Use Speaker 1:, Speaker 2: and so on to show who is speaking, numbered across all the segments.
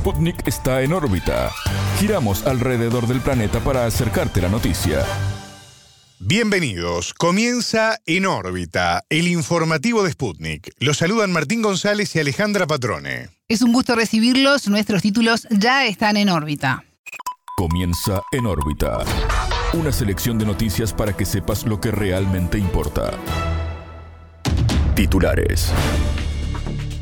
Speaker 1: Sputnik está en órbita. Giramos alrededor del planeta para acercarte la noticia.
Speaker 2: Bienvenidos. Comienza En órbita, el informativo de Sputnik. Los saludan Martín González y Alejandra Patrone.
Speaker 3: Es un gusto recibirlos. Nuestros títulos ya están en órbita.
Speaker 1: Comienza En órbita. Una selección de noticias para que sepas lo que realmente importa. Titulares.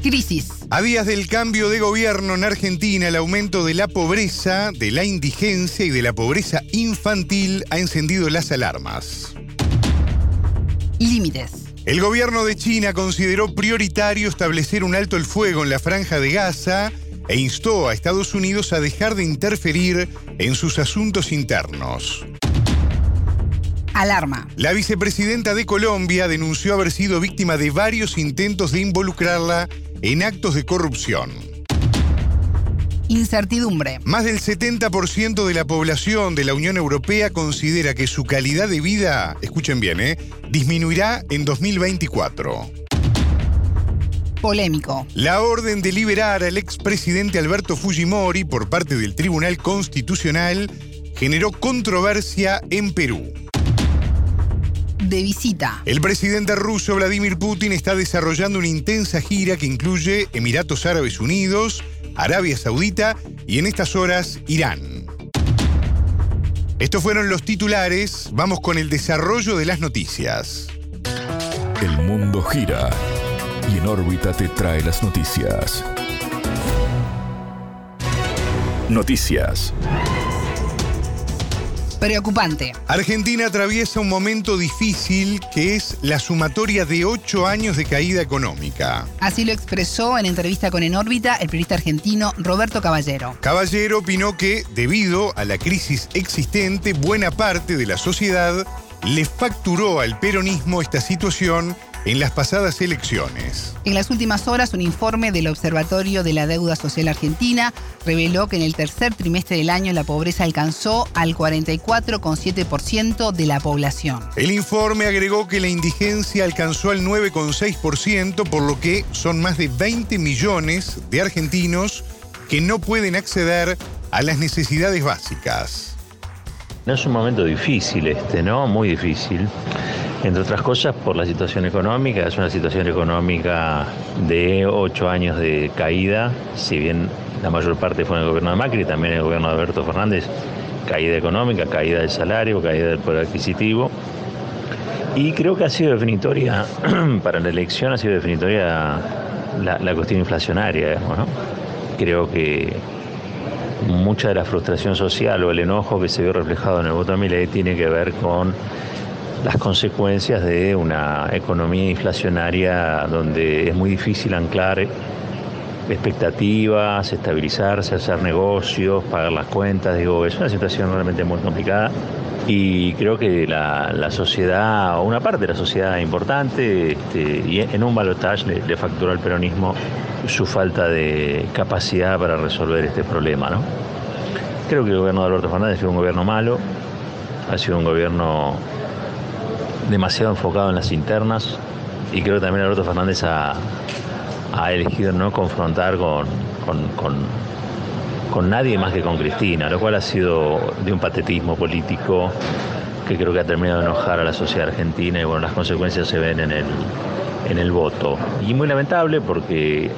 Speaker 3: Crisis.
Speaker 2: A días del cambio de gobierno en Argentina, el aumento de la pobreza, de la indigencia y de la pobreza infantil ha encendido las alarmas.
Speaker 3: Límites.
Speaker 2: El gobierno de China consideró prioritario establecer un alto el fuego en la franja de Gaza e instó a Estados Unidos a dejar de interferir en sus asuntos internos.
Speaker 3: Alarma.
Speaker 2: La vicepresidenta de Colombia denunció haber sido víctima de varios intentos de involucrarla en actos de corrupción.
Speaker 3: Incertidumbre.
Speaker 2: Más del 70% de la población de la Unión Europea considera que su calidad de vida, escuchen bien, ¿eh? disminuirá en 2024.
Speaker 3: Polémico.
Speaker 2: La orden de liberar al expresidente Alberto Fujimori por parte del Tribunal Constitucional generó controversia en Perú
Speaker 3: de visita.
Speaker 2: El presidente ruso Vladimir Putin está desarrollando una intensa gira que incluye Emiratos Árabes Unidos, Arabia Saudita y en estas horas Irán. Estos fueron los titulares, vamos con el desarrollo de las noticias.
Speaker 1: El mundo gira y en órbita te trae las noticias. Noticias.
Speaker 3: Preocupante.
Speaker 2: Argentina atraviesa un momento difícil que es la sumatoria de ocho años de caída económica.
Speaker 3: Así lo expresó en entrevista con En órbita el periodista argentino Roberto Caballero.
Speaker 2: Caballero opinó que, debido a la crisis existente, buena parte de la sociedad le facturó al peronismo esta situación en las pasadas elecciones.
Speaker 3: En las últimas horas, un informe del Observatorio de la Deuda Social Argentina reveló que en el tercer trimestre del año la pobreza alcanzó al 44,7% de la población.
Speaker 2: El informe agregó que la indigencia alcanzó al 9,6%, por lo que son más de 20 millones de argentinos que no pueden acceder a las necesidades básicas.
Speaker 4: No es un momento difícil este, ¿no? Muy difícil entre otras cosas por la situación económica. Es una situación económica de ocho años de caída, si bien la mayor parte fue en el gobierno de Macri, también en el gobierno de Alberto Fernández, caída económica, caída del salario, caída del poder adquisitivo. Y creo que ha sido definitoria, para la elección ha sido definitoria la, cuestión inflacionaria, Creo que mucha de la frustración social o el enojo que se vio reflejado en el voto de Milei tiene que ver con las consecuencias de una economía inflacionaria donde es muy difícil anclar expectativas, estabilizarse, hacer negocios, pagar las cuentas. Digo, es una situación realmente muy complicada y creo que la, sociedad, o una parte de la sociedad importante, este, y en un balotaje le, le facturó al peronismo su falta de capacidad para resolver este problema. ¿no? Creo que el gobierno de Alberto Fernández sido un gobierno malo, ha sido un gobierno demasiado enfocado en las internas y creo que también Alberto Fernández ha, elegido no confrontar con, con, nadie más que con Cristina, lo cual ha sido de un patetismo político que creo que ha terminado de enojar a la sociedad argentina y bueno, las consecuencias se ven en el, en el voto. Y muy lamentable porque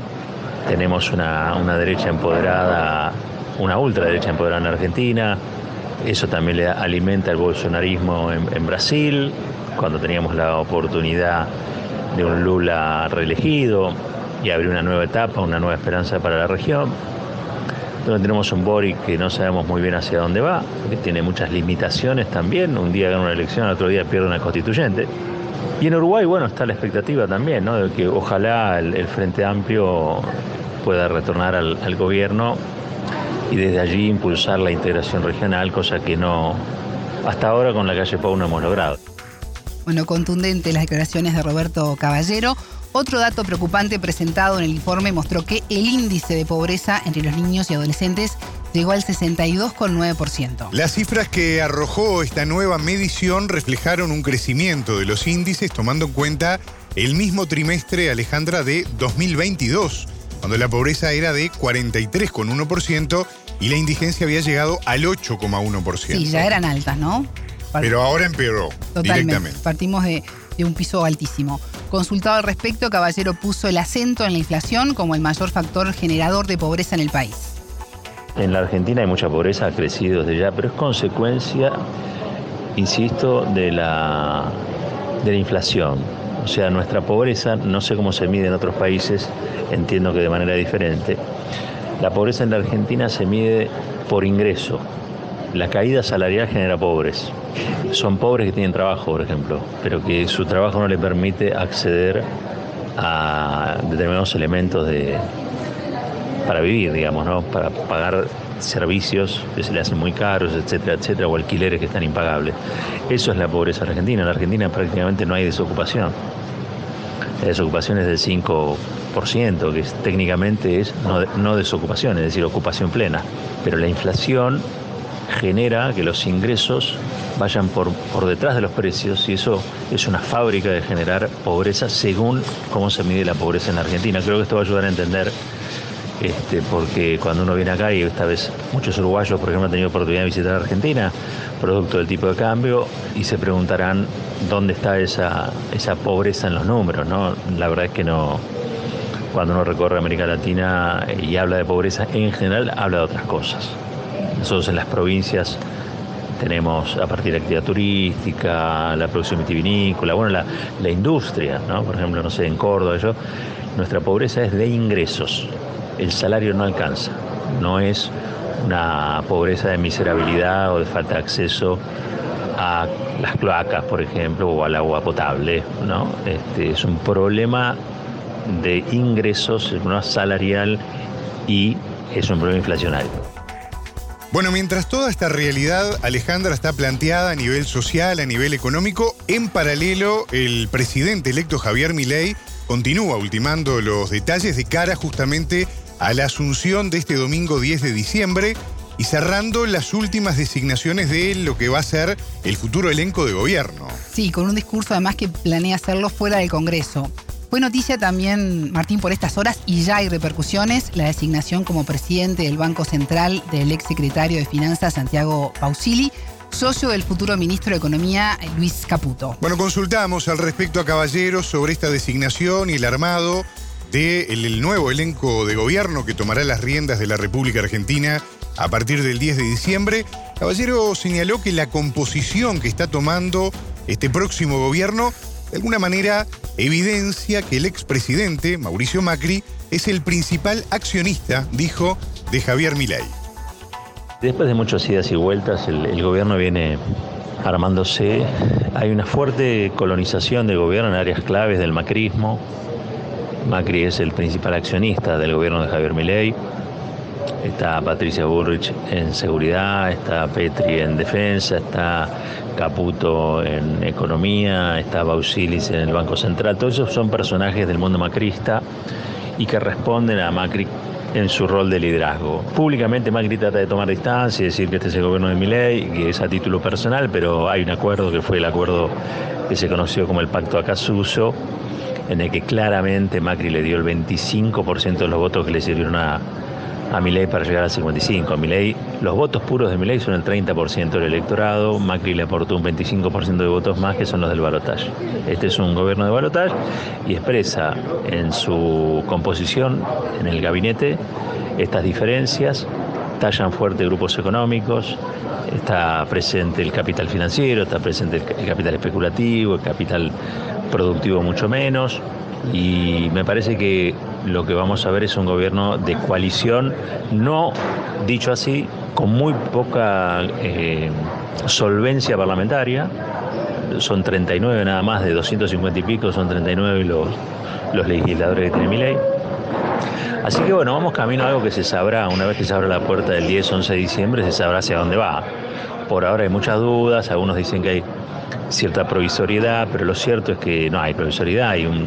Speaker 4: tenemos una, derecha empoderada, una ultraderecha empoderada en Argentina, eso también le alimenta el bolsonarismo en Brasil, cuando teníamos la oportunidad de un Lula reelegido y abrir una nueva etapa, una nueva esperanza para la región. Donde tenemos un Boric que no sabemos muy bien hacia dónde va, que tiene muchas limitaciones también. Un día gana una elección, otro día pierde una constituyente. Y en Uruguay, bueno, está la expectativa también, ¿no? De que ojalá el, Frente Amplio pueda retornar al, al gobierno y desde allí impulsar la integración regional, cosa que no, hasta ahora con la calle Pau no hemos logrado.
Speaker 3: Bueno, contundente las declaraciones de Roberto Caballero. Otro dato preocupante presentado en el informe mostró que el índice de pobreza entre los niños y adolescentes llegó al 62,9%.
Speaker 2: Las cifras que arrojó esta nueva medición reflejaron un crecimiento de los índices tomando en cuenta el mismo trimestre, Alejandra, de 2022. cuando la pobreza era de 43,1% y la indigencia había llegado al 8,1%.
Speaker 3: Sí, ya eran altas, ¿no?
Speaker 2: Pero ahora empeoró
Speaker 3: Totalmente.
Speaker 2: directamente.
Speaker 3: Partimos de, de un piso altísimo. Consultado al respecto, Caballero puso el acento en la inflación como el mayor factor generador de pobreza en el país.
Speaker 4: En la Argentina hay mucha pobreza, ha crecido desde ya, pero es consecuencia, insisto, de la, de la inflación. O sea, nuestra pobreza, no sé cómo se mide en otros países, entiendo que de manera diferente. La pobreza en la Argentina se mide por ingreso. La caída salarial genera pobres. Son pobres que tienen trabajo, por ejemplo, pero que su trabajo no le permite acceder a determinados elementos de, para vivir, digamos, ¿no? Para pagar servicios que se le hacen muy caros, etcétera, etcétera, o alquileres que están impagables. Eso es la pobreza argentina. En la Argentina prácticamente no hay desocupación. La desocupación es del 5%, que es- técnicamente es no, no desocupación, es decir, ocupación plena. Pero la inflación genera que los ingresos vayan por, por detrás de los precios y eso es una fábrica de generar pobreza según cómo se mide la pobreza en Argentina. Creo que esto va a ayudar a entender este, porque cuando uno viene acá y esta vez muchos uruguayos, por ejemplo, han tenido oportunidad de visitar Argentina, producto del tipo de cambio, y se preguntarán dónde está esa, esa pobreza en los números, ¿no? La verdad es que no. Cuando uno recorre América Latina y habla de pobreza, en general habla de otras cosas. Nosotros en las provincias tenemos a partir de actividad turística, la producción vitivinícola, bueno, la, la industria, ¿no? Por ejemplo, no sé, en Córdoba, yo, nuestra pobreza es de ingresos. El salario no alcanza. No es una pobreza de miserabilidad o de falta de acceso a las cloacas, por ejemplo, o al agua potable, ¿no? Este, es un problema de ingresos, es un problema salarial y es un problema inflacionario.
Speaker 2: Bueno, mientras toda esta realidad, Alejandra, está planteada a nivel social, a nivel económico, en paralelo, el presidente electo Javier Milei continúa ultimando los detalles de cara justamente a la asunción de este domingo 10 de diciembre y cerrando las últimas designaciones de lo que va a ser el futuro elenco de gobierno.
Speaker 3: Sí, con un discurso además que planea hacerlo fuera del Congreso. Fue noticia también, Martín, por estas horas y ya hay repercusiones, la designación como presidente del Banco Central del ex secretario de Finanzas Santiago Pausili, socio del futuro ministro de Economía Luis Caputo.
Speaker 2: Bueno, consultamos al respecto a Caballeros sobre esta designación y el armado del el nuevo elenco de gobierno que tomará las riendas de la República Argentina a partir del 10 de diciembre. Caballero señaló que la composición que está tomando este próximo gobierno de alguna manera evidencia que el expresidente Mauricio Macri es el principal accionista, dijo, de Javier Milei.
Speaker 4: Después de muchas idas y vueltas, el, gobierno viene armándose. Hay una fuerte colonización del gobierno en áreas claves del macrismo. Macri es el principal accionista del gobierno de Javier Milei. Está Patricia Burrich en seguridad, está Petri en defensa, está Caputo en economía, está Bausilis en el Banco Central. Todos esos son personajes del mundo macrista y que responden a Macri en su rol de liderazgo. Públicamente Macri trata de tomar distancia y decir que este es el gobierno de Milei, que es a título personal, pero hay un acuerdo que fue el acuerdo que se conoció como el Pacto Acasuso, en el que claramente Macri le dio el 25% de los votos que le sirvieron a, a Milei para llegar al 55. A Milei, los votos puros de Milei son el 30% del electorado, Macri le aportó un 25% de votos más que son los del balotaje. Este es un gobierno de balotaje y expresa en su composición, en el gabinete, estas diferencias, tallan fuerte grupos económicos, está presente el capital financiero, está presente el capital especulativo, el capital productivo mucho menos, y me parece que lo que vamos a ver es un gobierno de coalición, no dicho así, con muy poca eh, solvencia parlamentaria. Son 39 nada más, de 250 y pico, son 39 los, los legisladores que tiene mi ley. Así que bueno, vamos camino a algo que se sabrá, una vez que se abra la puerta del 10-11 de diciembre, se sabrá hacia dónde va. Por ahora hay muchas dudas, algunos dicen que hay cierta provisoriedad, pero lo cierto es que no hay provisoriedad, hay un,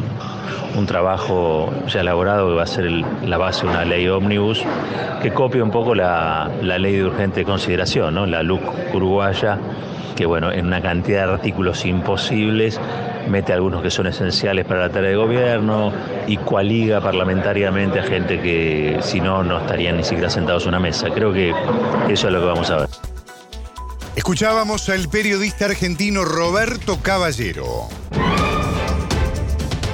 Speaker 4: un trabajo ya elaborado que va a ser el, la base de una ley ómnibus que copia un poco la, la ley de urgente consideración, ¿no? la LUC uruguaya, que bueno, en una cantidad de artículos imposibles mete algunos que son esenciales para la tarea de gobierno y coaliga parlamentariamente a gente que si no, no estarían ni siquiera sentados en una mesa. Creo que eso es lo que vamos a ver.
Speaker 2: Escuchábamos al periodista argentino Roberto Caballero.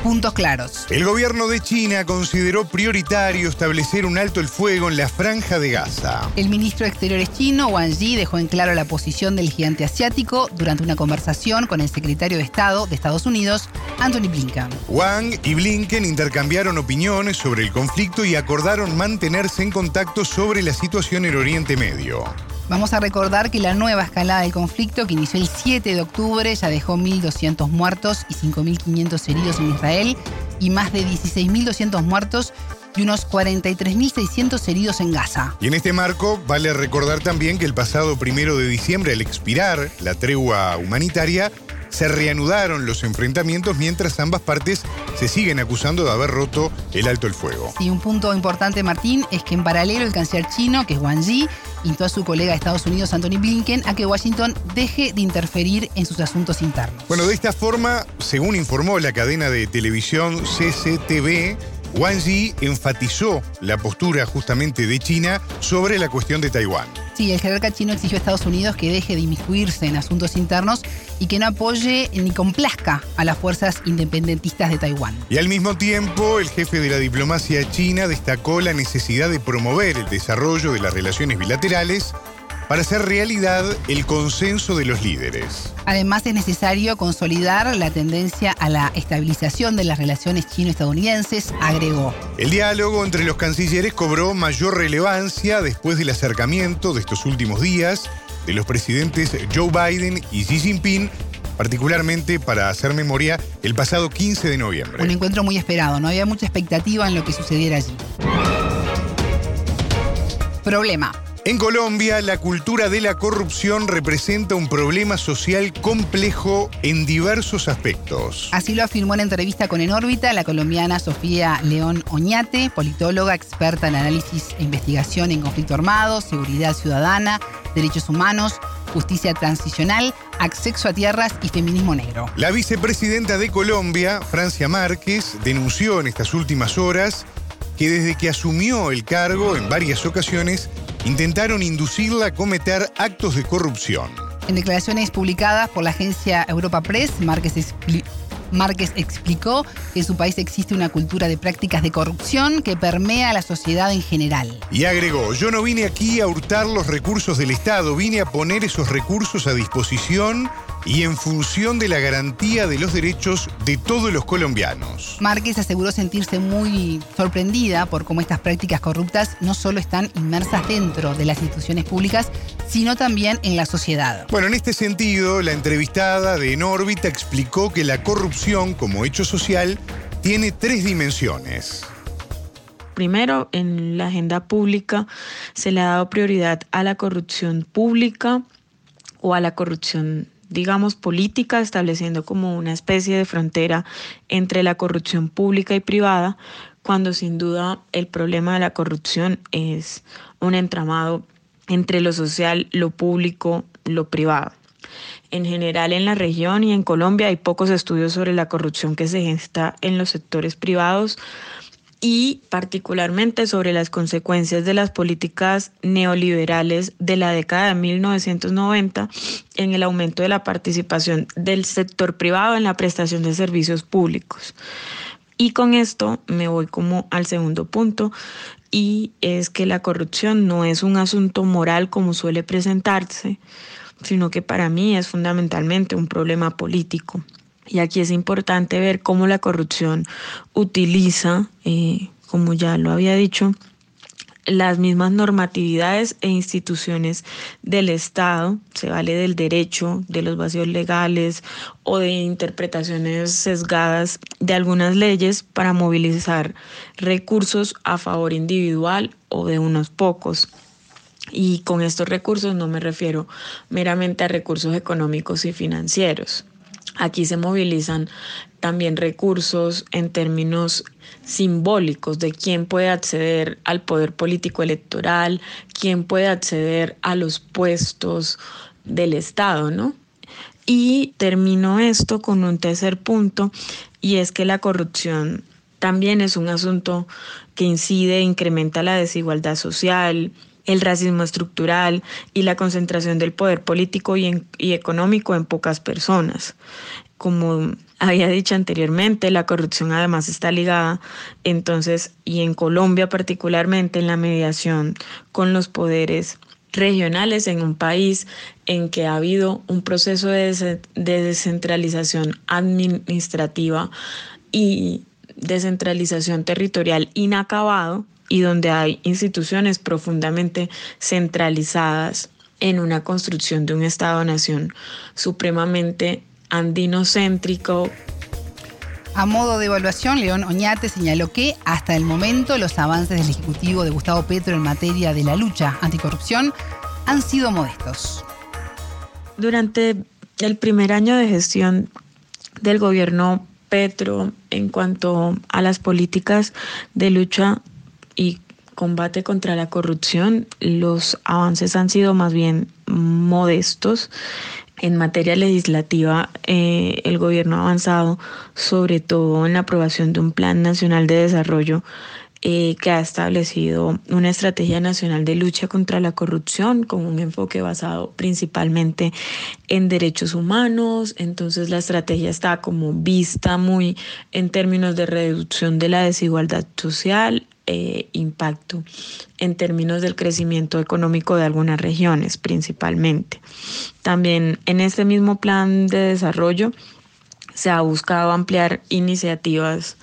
Speaker 3: Puntos claros.
Speaker 2: El gobierno de China consideró prioritario establecer un alto el fuego en la franja de Gaza.
Speaker 3: El ministro de Exteriores chino, Wang Yi, dejó en claro la posición del gigante asiático durante una conversación con el secretario de Estado de Estados Unidos, Anthony Blinken.
Speaker 2: Wang y Blinken intercambiaron opiniones sobre el conflicto y acordaron mantenerse en contacto sobre la situación en Oriente Medio.
Speaker 3: Vamos a recordar que la nueva escalada del conflicto, que inició el 7 de octubre, ya dejó 1.200 muertos y 5.500 heridos en Israel y más de 16.200 muertos y unos 43.600 heridos en Gaza.
Speaker 2: Y en este marco vale recordar también que el pasado primero de diciembre, al expirar la tregua humanitaria, se reanudaron los enfrentamientos mientras ambas partes se siguen acusando de haber roto el alto el fuego.
Speaker 3: Y un punto importante, Martín, es que en paralelo el canciller chino, que es Wang Yi, instó a su colega de Estados Unidos, Anthony Blinken, a que Washington deje de interferir en sus asuntos internos.
Speaker 2: Bueno, de esta forma, según informó la cadena de televisión CCTV, Wang Yi enfatizó la postura justamente de China sobre la cuestión de Taiwán.
Speaker 3: Sí, el jerarca chino exigió a Estados Unidos que deje de inmiscuirse en asuntos internos y que no apoye ni complazca a las fuerzas independentistas de Taiwán.
Speaker 2: Y al mismo tiempo, el jefe de la diplomacia china destacó la necesidad de promover el desarrollo de las relaciones bilaterales para hacer realidad el consenso de los líderes.
Speaker 3: Además, es necesario consolidar la tendencia a la estabilización de las relaciones chino-estadounidenses, agregó.
Speaker 2: El diálogo entre los cancilleres cobró mayor relevancia después del acercamiento de estos últimos días de los presidentes Joe Biden y Xi Jinping particularmente para hacer memoria el pasado 15 de noviembre.
Speaker 3: Un encuentro muy esperado, no había mucha expectativa en lo que sucediera allí. Problema.
Speaker 2: En Colombia, la cultura de la corrupción representa un problema social complejo en diversos aspectos.
Speaker 3: Así lo afirmó en entrevista con En órbita la colombiana Sofía León Oñate, politóloga experta en análisis e investigación en conflicto armado, seguridad ciudadana, derechos humanos, justicia transicional, acceso a tierras y feminismo negro.
Speaker 2: La vicepresidenta de Colombia, Francia Márquez, denunció en estas últimas horas que desde que asumió el cargo en varias ocasiones intentaron inducirla a cometer actos de corrupción.
Speaker 3: En declaraciones publicadas por la agencia Europa Press, Márquez, Márquez explicó que en su país existe una cultura de prácticas de corrupción que permea a la sociedad en general.
Speaker 2: Y agregó, yo no vine aquí a hurtar los recursos del Estado, vine a poner esos recursos a disposición y en función de la garantía de los derechos de todos los colombianos.
Speaker 3: Márquez aseguró sentirse muy sorprendida por cómo estas prácticas corruptas no solo están inmersas dentro de las instituciones públicas, sino también en la sociedad.
Speaker 2: Bueno, en este sentido, la entrevistada de En órbita explicó que la corrupción como hecho social tiene tres dimensiones.
Speaker 5: Primero, en la agenda pública se le ha dado prioridad a la corrupción pública o a la corrupción digamos, política, estableciendo como una especie de frontera entre la corrupción pública y privada, cuando sin duda el problema de la corrupción es un entramado entre lo social, lo público, lo privado. En general en la región y en Colombia hay pocos estudios sobre la corrupción que se gesta en los sectores privados, y particularmente sobre las consecuencias de las políticas neoliberales de la década de 1990 en el aumento de la participación del sector privado en la prestación de servicios públicos. Y con esto me voy como al segundo punto y es que la corrupción no es un asunto moral como suele presentarse, sino que para mí es fundamentalmente un problema político. Y aquí es importante ver cómo la corrupción utiliza, eh, como ya lo había dicho, las mismas normatividades e instituciones del Estado, se vale del derecho, de los vacíos legales o de interpretaciones sesgadas de algunas leyes para movilizar recursos a favor individual o de unos pocos. Y con estos recursos no me refiero meramente a recursos económicos y financieros. Aquí se movilizan también recursos en términos simbólicos de quién puede acceder al poder político electoral, quién puede acceder a los puestos del Estado, ¿no? Y termino esto con un tercer punto y es que la corrupción también es un asunto que incide incrementa la desigualdad social, el racismo estructural y la concentración del poder político y, económico en pocas personas. Como había dicho anteriormente, la corrupción además está ligada entonces, y en Colombia particularmente, en la mediación con los poderes regionales en un país en que ha habido un proceso de, descentralización administrativa y descentralización territorial inacabado y donde hay instituciones profundamente centralizadas en una construcción de un Estado-nación supremamente andinocéntrico,
Speaker 3: a modo de evaluación, León Oñate señaló que hasta el momento los avances del Ejecutivo de Gustavo Petro en materia de la lucha anticorrupción han sido modestos.
Speaker 5: Durante el primer año de gestión del gobierno Petro en cuanto a las políticas de lucha y combate contra la corrupción, los avances han sido más bien modestos. En materia legislativa, eh, el gobierno ha avanzado sobre todo en la aprobación de un Plan Nacional de Desarrollo eh, que ha establecido una estrategia nacional de lucha contra la corrupción con un enfoque basado principalmente en derechos humanos. Entonces la estrategia está como vista muy en términos de reducción de la desigualdad social, eh, impacto en términos del crecimiento económico de algunas regiones principalmente. También en este mismo plan de desarrollo se ha buscado ampliar iniciativas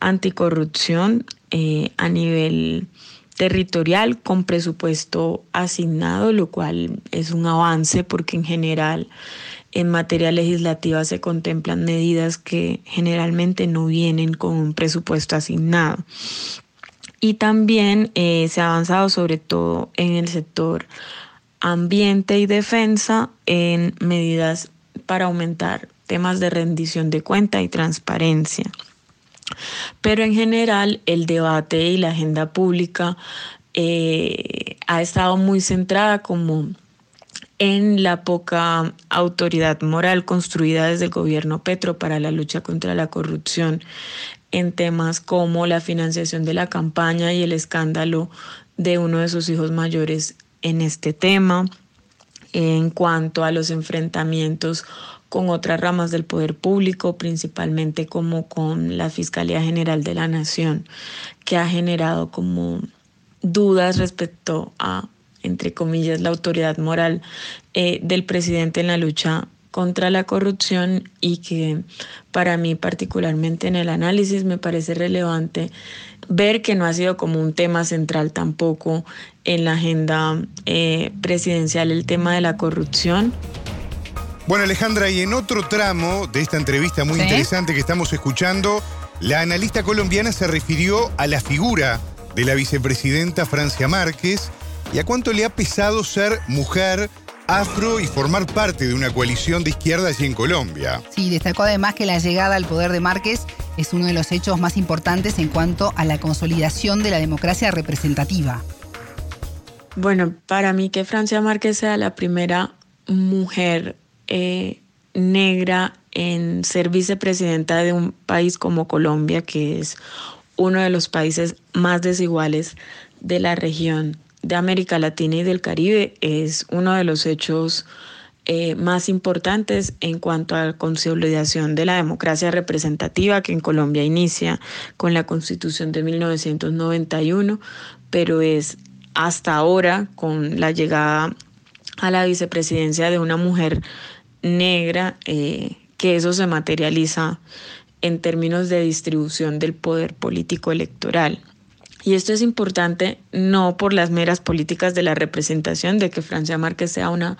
Speaker 5: anticorrupción eh, a nivel territorial con presupuesto asignado, lo cual es un avance porque en general en materia legislativa se contemplan medidas que generalmente no vienen con un presupuesto asignado. Y también eh, se ha avanzado sobre todo en el sector ambiente y defensa en medidas para aumentar temas de rendición de cuenta y transparencia. Pero en general el debate y la agenda pública eh, ha estado muy centrada como en la poca autoridad moral construida desde el gobierno Petro para la lucha contra la corrupción en temas como la financiación de la campaña y el escándalo de uno de sus hijos mayores en este tema, en cuanto a los enfrentamientos con otras ramas del poder público, principalmente como con la Fiscalía General de la Nación, que ha generado como dudas respecto a, entre comillas, la autoridad moral eh, del presidente en la lucha contra la corrupción y que para mí particularmente en el análisis me parece relevante ver que no ha sido como un tema central tampoco en la agenda eh, presidencial el tema de la corrupción.
Speaker 2: Bueno Alejandra, y en otro tramo de esta entrevista muy interesante que estamos escuchando, la analista colombiana se refirió a la figura de la vicepresidenta Francia Márquez y a cuánto le ha pesado ser mujer afro y formar parte de una coalición de izquierda allí en Colombia.
Speaker 3: Sí, destacó además que la llegada al poder de Márquez es uno de los hechos más importantes en cuanto a la consolidación de la democracia representativa.
Speaker 5: Bueno, para mí que Francia Márquez sea la primera mujer eh, negra en ser vicepresidenta de un país como Colombia, que es uno de los países más desiguales de la región de América Latina y del Caribe es uno de los hechos eh, más importantes en cuanto a la consolidación de la democracia representativa que en Colombia inicia con la constitución de 1991, pero es hasta ahora con la llegada a la vicepresidencia de una mujer negra eh, que eso se materializa en términos de distribución del poder político electoral. Y esto es importante no por las meras políticas de la representación de que Francia Márquez sea una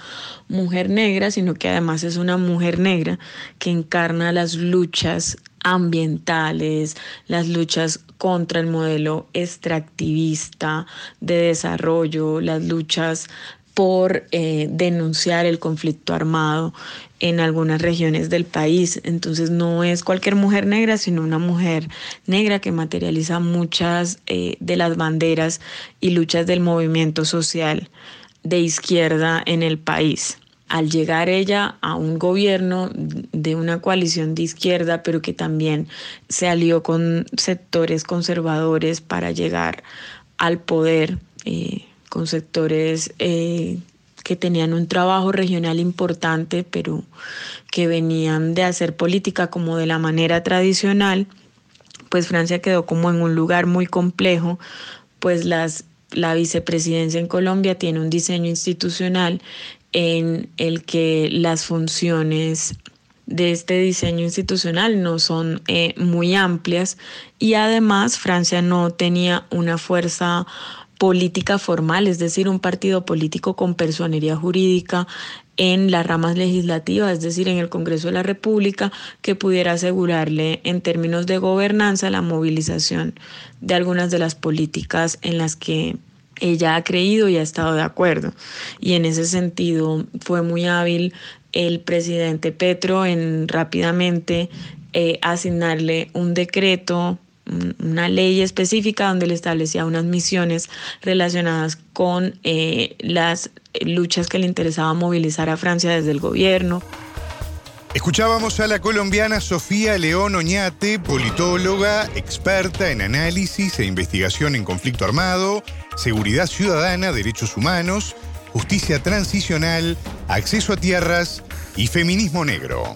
Speaker 5: mujer negra, sino que además es una mujer negra que encarna las luchas ambientales, las luchas contra el modelo extractivista de desarrollo, las luchas por eh, denunciar el conflicto armado en algunas regiones del país. Entonces no es cualquier mujer negra, sino una mujer negra que materializa muchas eh, de las banderas y luchas del movimiento social de izquierda en el país. al llegar ella a un gobierno de una coalición de izquierda, pero que también se alió con sectores conservadores para llegar al poder, eh, con sectores eh, que tenían un trabajo regional importante, pero que venían de hacer política como de la manera tradicional, pues Francia quedó como en un lugar muy complejo, pues las, la vicepresidencia en Colombia tiene un diseño institucional en el que las funciones de este diseño institucional no son eh, muy amplias y además Francia no tenía una fuerza política formal, es decir, un partido político con personería jurídica en las ramas legislativas, es decir, en el Congreso de la República, que pudiera asegurarle en términos de gobernanza la movilización de algunas de las políticas en las que ella ha creído y ha estado de acuerdo. Y en ese sentido fue muy hábil el presidente Petro en rápidamente eh, asignarle un decreto una ley específica donde le establecía unas misiones relacionadas con eh, las luchas que le interesaba movilizar a Francia desde el gobierno.
Speaker 2: Escuchábamos a la colombiana Sofía León Oñate, politóloga, experta en análisis e investigación en conflicto armado, seguridad ciudadana, derechos humanos, justicia transicional, acceso a tierras y feminismo negro.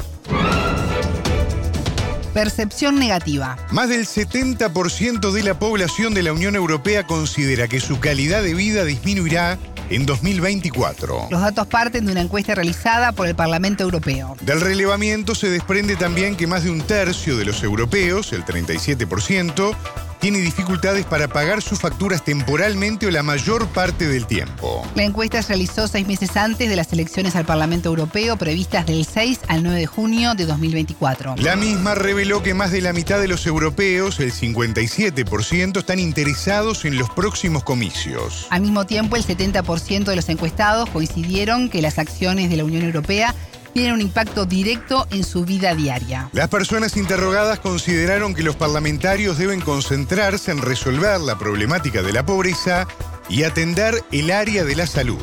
Speaker 3: Percepción negativa.
Speaker 2: Más del 70% de la población de la Unión Europea considera que su calidad de vida disminuirá en 2024.
Speaker 3: Los datos parten de una encuesta realizada por el Parlamento Europeo.
Speaker 2: Del relevamiento se desprende también que más de un tercio de los europeos, el 37%, tiene dificultades para pagar sus facturas temporalmente o la mayor parte del tiempo.
Speaker 3: La encuesta se realizó seis meses antes de las elecciones al Parlamento Europeo previstas del 6 al 9 de junio de 2024.
Speaker 2: La misma reveló que más de la mitad de los europeos, el 57%, están interesados en los próximos comicios.
Speaker 3: Al mismo tiempo, el 70% de los encuestados coincidieron que las acciones de la Unión Europea tienen un impacto directo en su vida diaria.
Speaker 2: Las personas interrogadas consideraron que los parlamentarios deben concentrarse en resolver la problemática de la pobreza y atender el área de la salud.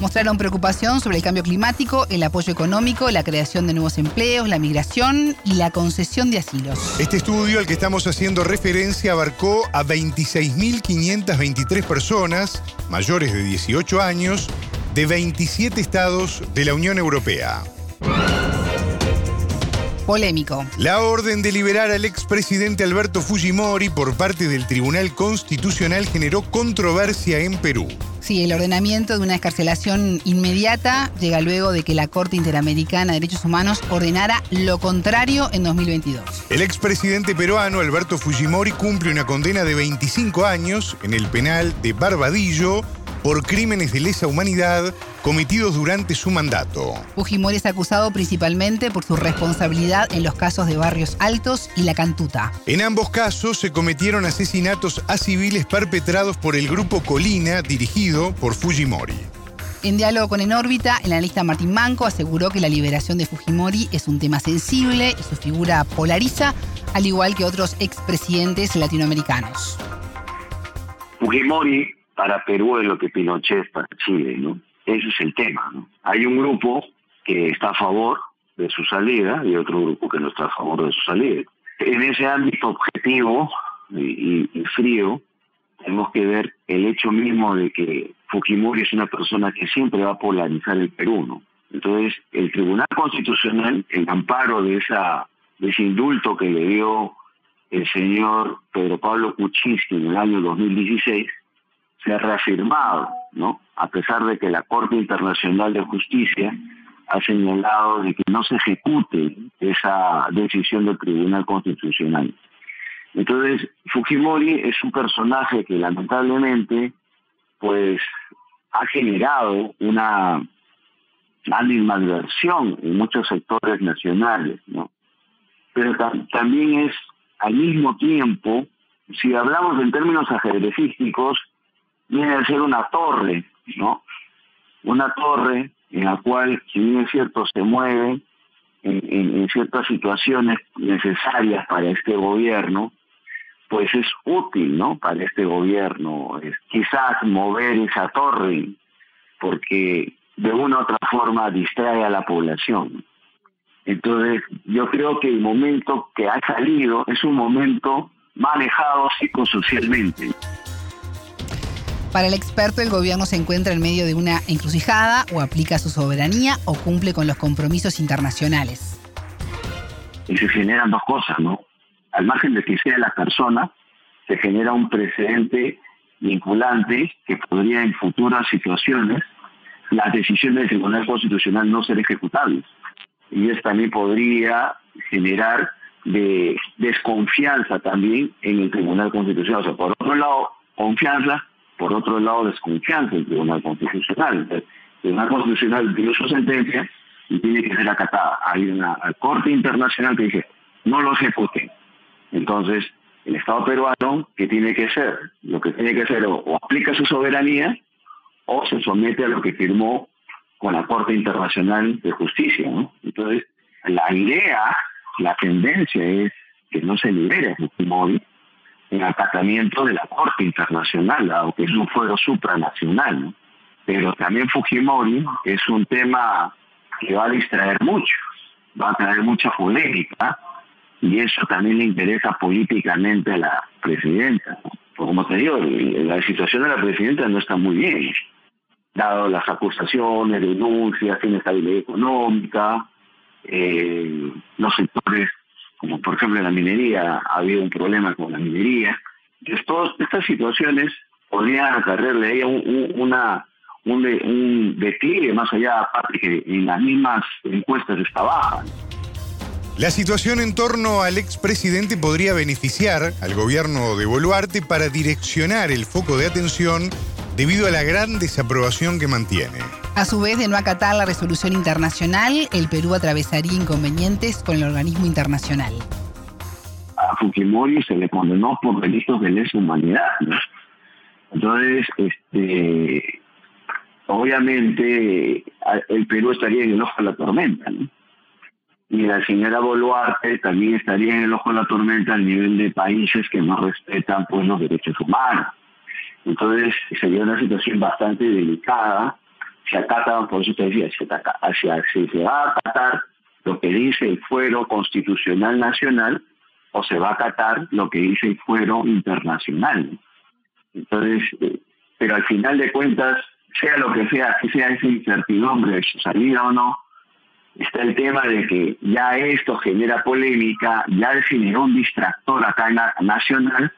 Speaker 3: Mostraron preocupación sobre el cambio climático, el apoyo económico, la creación de nuevos empleos, la migración y la concesión de asilos.
Speaker 2: Este estudio al que estamos haciendo referencia abarcó a 26.523 personas mayores de 18 años de 27 estados de la Unión Europea.
Speaker 3: Polémico.
Speaker 2: La orden de liberar al expresidente Alberto Fujimori por parte del Tribunal Constitucional generó controversia en Perú.
Speaker 3: Sí, el ordenamiento de una escarcelación inmediata llega luego de que la Corte Interamericana de Derechos Humanos ordenara lo contrario en 2022.
Speaker 2: El expresidente peruano Alberto Fujimori cumple una condena de 25 años en el penal de Barbadillo por crímenes de lesa humanidad cometidos durante su mandato.
Speaker 3: Fujimori es acusado principalmente por su responsabilidad en los casos de Barrios Altos y La Cantuta.
Speaker 2: En ambos casos se cometieron asesinatos a civiles perpetrados por el grupo Colina, dirigido por Fujimori.
Speaker 3: En diálogo con En órbita, el analista Martín Manco aseguró que la liberación de Fujimori es un tema sensible y su figura polariza, al igual que otros expresidentes latinoamericanos.
Speaker 6: Fujimori para Perú es lo que Pinochet para Chile, ¿no? Ese es el tema, ¿no? Hay un grupo que está a favor de su salida y otro grupo que no está a favor de su salida. En ese ámbito objetivo y, frío, tenemos que ver el hecho mismo de que Fujimori es una persona que siempre va a polarizar el Perú, ¿no? Entonces, el Tribunal Constitucional, en amparo de, esa, de ese indulto que le dio el señor Pedro Pablo Kuczynski en el año 2016, se ha reafirmado, ¿no? A pesar de que la Corte Internacional de Justicia ha señalado de que no se ejecute esa decisión del Tribunal Constitucional. Entonces, Fujimori es un personaje que lamentablemente pues ha generado una animadversión en muchos sectores nacionales, ¿no? Pero también es al mismo tiempo, si hablamos en términos ajedrecísticos, viene a ser una torre, ¿no? Una torre en la cual, si bien es cierto, se mueve en, ciertas situaciones necesarias para este gobierno, pues es útil, ¿no? Para este gobierno, es quizás mover esa torre, porque de una u otra forma distrae a la población. Entonces, yo creo que el momento que ha salido es un momento manejado psicosocialmente.
Speaker 3: Para el experto, el gobierno se encuentra en medio de una encrucijada o aplica su soberanía o cumple con los compromisos internacionales.
Speaker 6: Y se generan dos cosas, ¿no? Al margen de que sea la persona, se genera un precedente vinculante que podría en futuras situaciones las decisiones del Tribunal Constitucional no ser ejecutables. Y eso también podría generar de desconfianza también en el Tribunal Constitucional. O sea, por otro lado, confianza, por otro lado, desconfianza en el Tribunal Constitucional. El Tribunal Constitucional dio su sentencia y tiene que ser acatada. Hay una Corte Internacional que dice, no lo ejecuten. Entonces, el Estado peruano, ¿qué tiene que hacer? Lo que tiene que hacer o, aplica su soberanía o se somete a lo que firmó con la Corte Internacional de Justicia. Entonces, la idea, la tendencia es que no se libere a Fujimori en acatamiento de la Corte Internacional, aunque es un fuero supranacional. Pero también Fujimori es un tema que va a distraer mucho, va a traer mucha polémica y eso también le interesa políticamente a la presidenta. Como te digo, la situación de la presidenta no está muy bien, dado las acusaciones, denuncias, inestabilidad económica, eh, los sectores, como por ejemplo la minería, ha habido un problema con la minería. Entonces, todas estas situaciones podrían acarrearle a ella un, una, un, un declive más allá, aparte que en las mismas encuestas está baja.
Speaker 2: La situación en torno al expresidente podría beneficiar al gobierno de Boluarte para direccionar el foco de atención debido a la gran desaprobación que mantiene.
Speaker 3: A su vez, de no acatar la resolución internacional, el Perú atravesaría inconvenientes con el organismo internacional.
Speaker 6: A Fujimori se le condenó por delitos de lesa humanidad. Entonces, este, obviamente, el Perú estaría en el ojo de la tormenta. ¿no? y la señora Boluarte también estaría en el ojo de la tormenta al nivel de países que no respetan pues los derechos humanos. Entonces sería una situación bastante delicada. Se acata, por eso te decía, se, hacia, se va a acatar lo que dice el fuero constitucional nacional o se va a acatar lo que dice el fuero internacional. Entonces, eh, pero al final de cuentas, sea lo que sea, que sea esa incertidumbre de su salida o no, está el tema de que ya esto genera polémica, ya generó un distractor acá en la nacional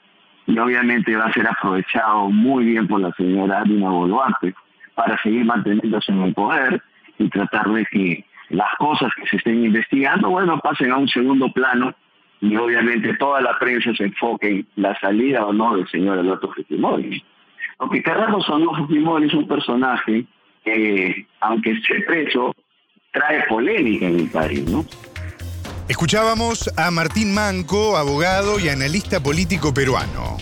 Speaker 6: y obviamente va a ser aprovechado muy bien por la señora Dina Boluarte para seguir manteniéndose en el poder y tratar de que las cosas que se estén investigando, bueno, pasen a un segundo plano y obviamente toda la prensa se enfoque en la salida o no del señor Alberto Fujimori. Porque Carlos o Fujimori es un personaje que, aunque esté preso, trae polémica en el país, ¿no?
Speaker 2: Escuchábamos a Martín Manco, abogado y analista político peruano.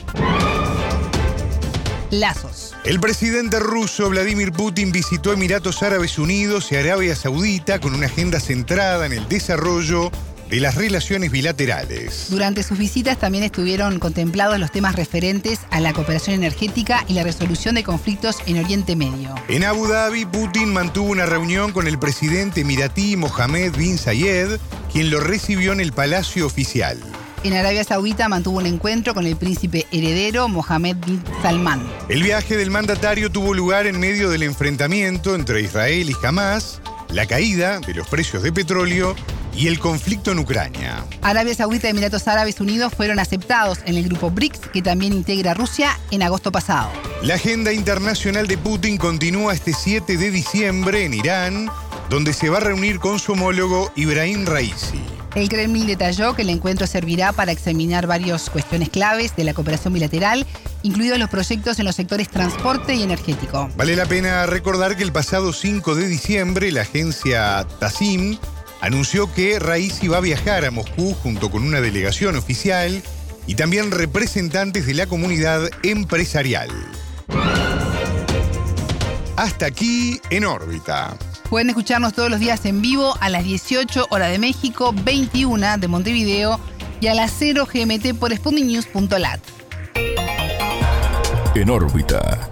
Speaker 3: Lazos.
Speaker 2: El presidente ruso Vladimir Putin visitó Emiratos Árabes Unidos y Arabia Saudita con una agenda centrada en el desarrollo de las relaciones bilaterales.
Speaker 3: Durante sus visitas también estuvieron contemplados los temas referentes a la cooperación energética y la resolución de conflictos en Oriente Medio.
Speaker 2: En Abu Dhabi, Putin mantuvo una reunión con el presidente emiratí Mohammed bin Zayed, quien lo recibió en el Palacio Oficial.
Speaker 3: En Arabia Saudita mantuvo un encuentro con el príncipe heredero Mohammed bin Salman.
Speaker 2: El viaje del mandatario tuvo lugar en medio del enfrentamiento entre Israel y Hamas, la caída de los precios de petróleo y el conflicto en Ucrania.
Speaker 3: Arabia Saudita y Emiratos Árabes Unidos fueron aceptados en el grupo BRICS, que también integra Rusia, en agosto pasado.
Speaker 2: La agenda internacional de Putin continúa este 7 de diciembre en Irán, donde se va a reunir con su homólogo Ibrahim Raisi.
Speaker 3: El Kremlin detalló que el encuentro servirá para examinar varias cuestiones claves de la cooperación bilateral, incluidos los proyectos en los sectores transporte y energético.
Speaker 2: Vale la pena recordar que el pasado 5 de diciembre la agencia TASIM anunció que Raisi va a viajar a Moscú junto con una delegación oficial y también representantes de la comunidad empresarial. Hasta aquí en órbita.
Speaker 3: Pueden escucharnos todos los días en vivo a las 18 horas de México, 21 de Montevideo y a las 0 GMT por sputniknews.lat.
Speaker 1: En órbita.